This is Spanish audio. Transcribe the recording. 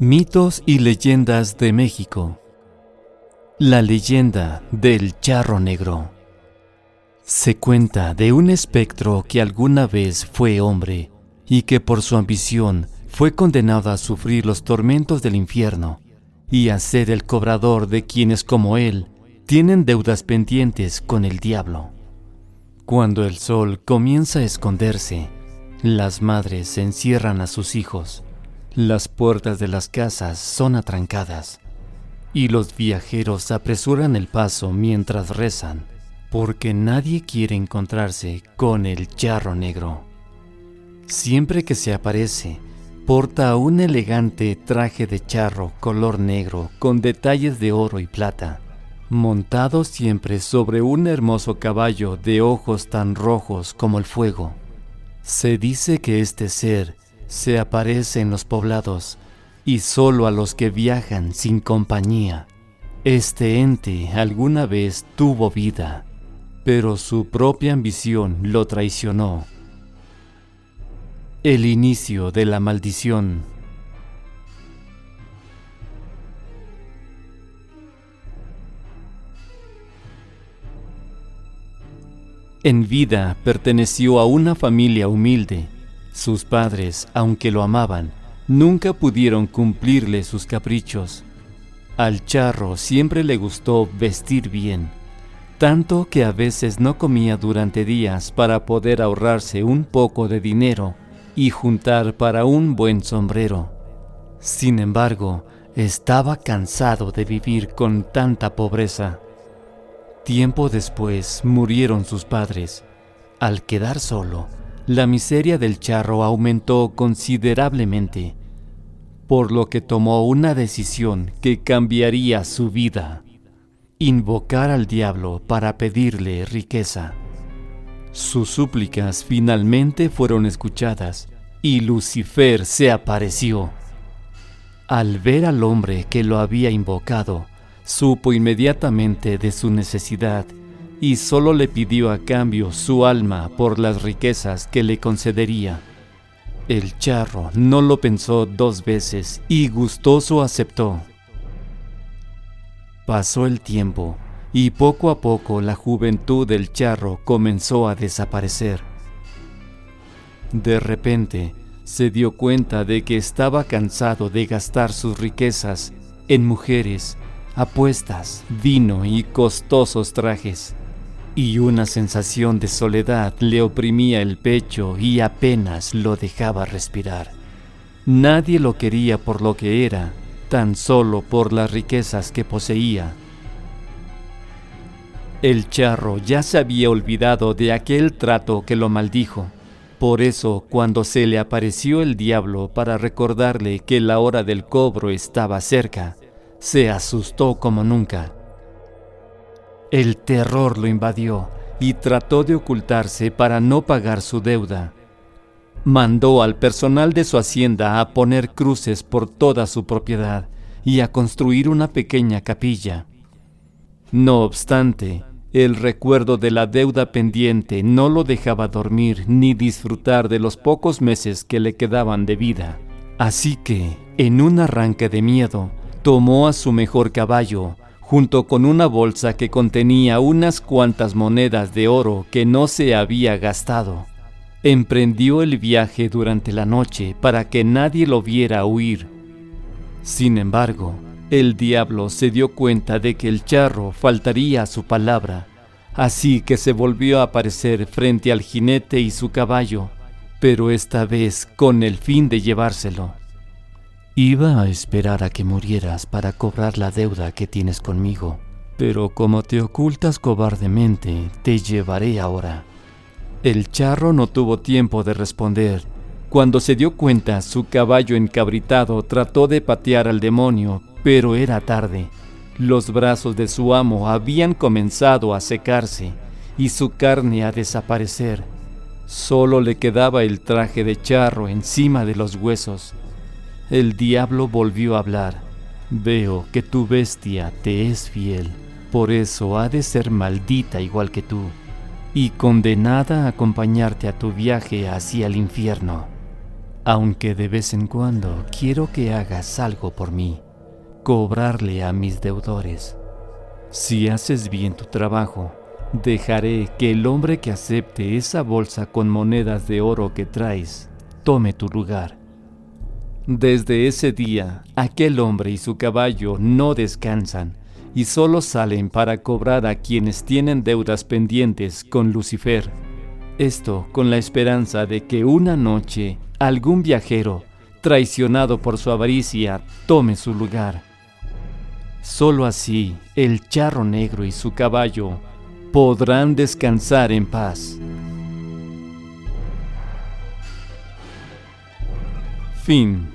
Mitos y leyendas de México. La leyenda del charro negro. Se cuenta de un espectro que alguna vez fue hombre y que por su ambición fue condenado a sufrir los tormentos del infierno y a ser el cobrador de quienes como él tienen deudas pendientes con el diablo. Cuando el sol comienza a esconderse, las madres encierran a sus hijos las puertas de las casas son atrancadas y los viajeros apresuran el paso mientras rezan, porque nadie quiere encontrarse con el charro negro. Siempre que se aparece, porta un elegante traje de charro color negro con detalles de oro y plata, montado siempre sobre un hermoso caballo de ojos tan rojos como el fuego. Se dice que este ser se aparece en los poblados y solo a los que viajan sin compañía. Este ente alguna vez tuvo vida, pero su propia ambición lo traicionó. El inicio de la maldición. En vida perteneció a una familia humilde sus padres, aunque lo amaban, nunca pudieron cumplirle sus caprichos. Al charro siempre le gustó vestir bien, tanto que a veces no comía durante días para poder ahorrarse un poco de dinero y juntar para un buen sombrero. Sin embargo, estaba cansado de vivir con tanta pobreza. Tiempo después murieron sus padres. Al quedar solo, la miseria del charro aumentó considerablemente, por lo que tomó una decisión que cambiaría su vida, invocar al diablo para pedirle riqueza. Sus súplicas finalmente fueron escuchadas y Lucifer se apareció. Al ver al hombre que lo había invocado, supo inmediatamente de su necesidad y solo le pidió a cambio su alma por las riquezas que le concedería. El charro no lo pensó dos veces y gustoso aceptó. Pasó el tiempo y poco a poco la juventud del charro comenzó a desaparecer. De repente se dio cuenta de que estaba cansado de gastar sus riquezas en mujeres, apuestas, vino y costosos trajes y una sensación de soledad le oprimía el pecho y apenas lo dejaba respirar. Nadie lo quería por lo que era, tan solo por las riquezas que poseía. El charro ya se había olvidado de aquel trato que lo maldijo. Por eso, cuando se le apareció el diablo para recordarle que la hora del cobro estaba cerca, se asustó como nunca el terror lo invadió y trató de ocultarse para no pagar su deuda. Mandó al personal de su hacienda a poner cruces por toda su propiedad y a construir una pequeña capilla. No obstante, el recuerdo de la deuda pendiente no lo dejaba dormir ni disfrutar de los pocos meses que le quedaban de vida. Así que, en un arranque de miedo, tomó a su mejor caballo, junto con una bolsa que contenía unas cuantas monedas de oro que no se había gastado. Emprendió el viaje durante la noche para que nadie lo viera huir. Sin embargo, el diablo se dio cuenta de que el charro faltaría a su palabra, así que se volvió a aparecer frente al jinete y su caballo, pero esta vez con el fin de llevárselo. Iba a esperar a que murieras para cobrar la deuda que tienes conmigo, pero como te ocultas cobardemente, te llevaré ahora. El charro no tuvo tiempo de responder. Cuando se dio cuenta, su caballo encabritado trató de patear al demonio, pero era tarde. Los brazos de su amo habían comenzado a secarse y su carne a desaparecer. Solo le quedaba el traje de charro encima de los huesos. El diablo volvió a hablar. Veo que tu bestia te es fiel, por eso ha de ser maldita igual que tú, y condenada a acompañarte a tu viaje hacia el infierno. aunque de vez en cuando quiero que hagas algo por mí, cobrarle a mis deudores. Si haces bien tu trabajo, dejaré que el hombre que acepte esa bolsa con monedas de oro que traes tome tu lugar. Desde ese día, aquel hombre y su caballo no descansan y solo salen para cobrar a quienes tienen deudas pendientes con Lucifer. Esto con la esperanza de que una noche algún viajero, traicionado por su avaricia, tome su lugar. Solo así el charro negro y su caballo podrán descansar en paz. Fin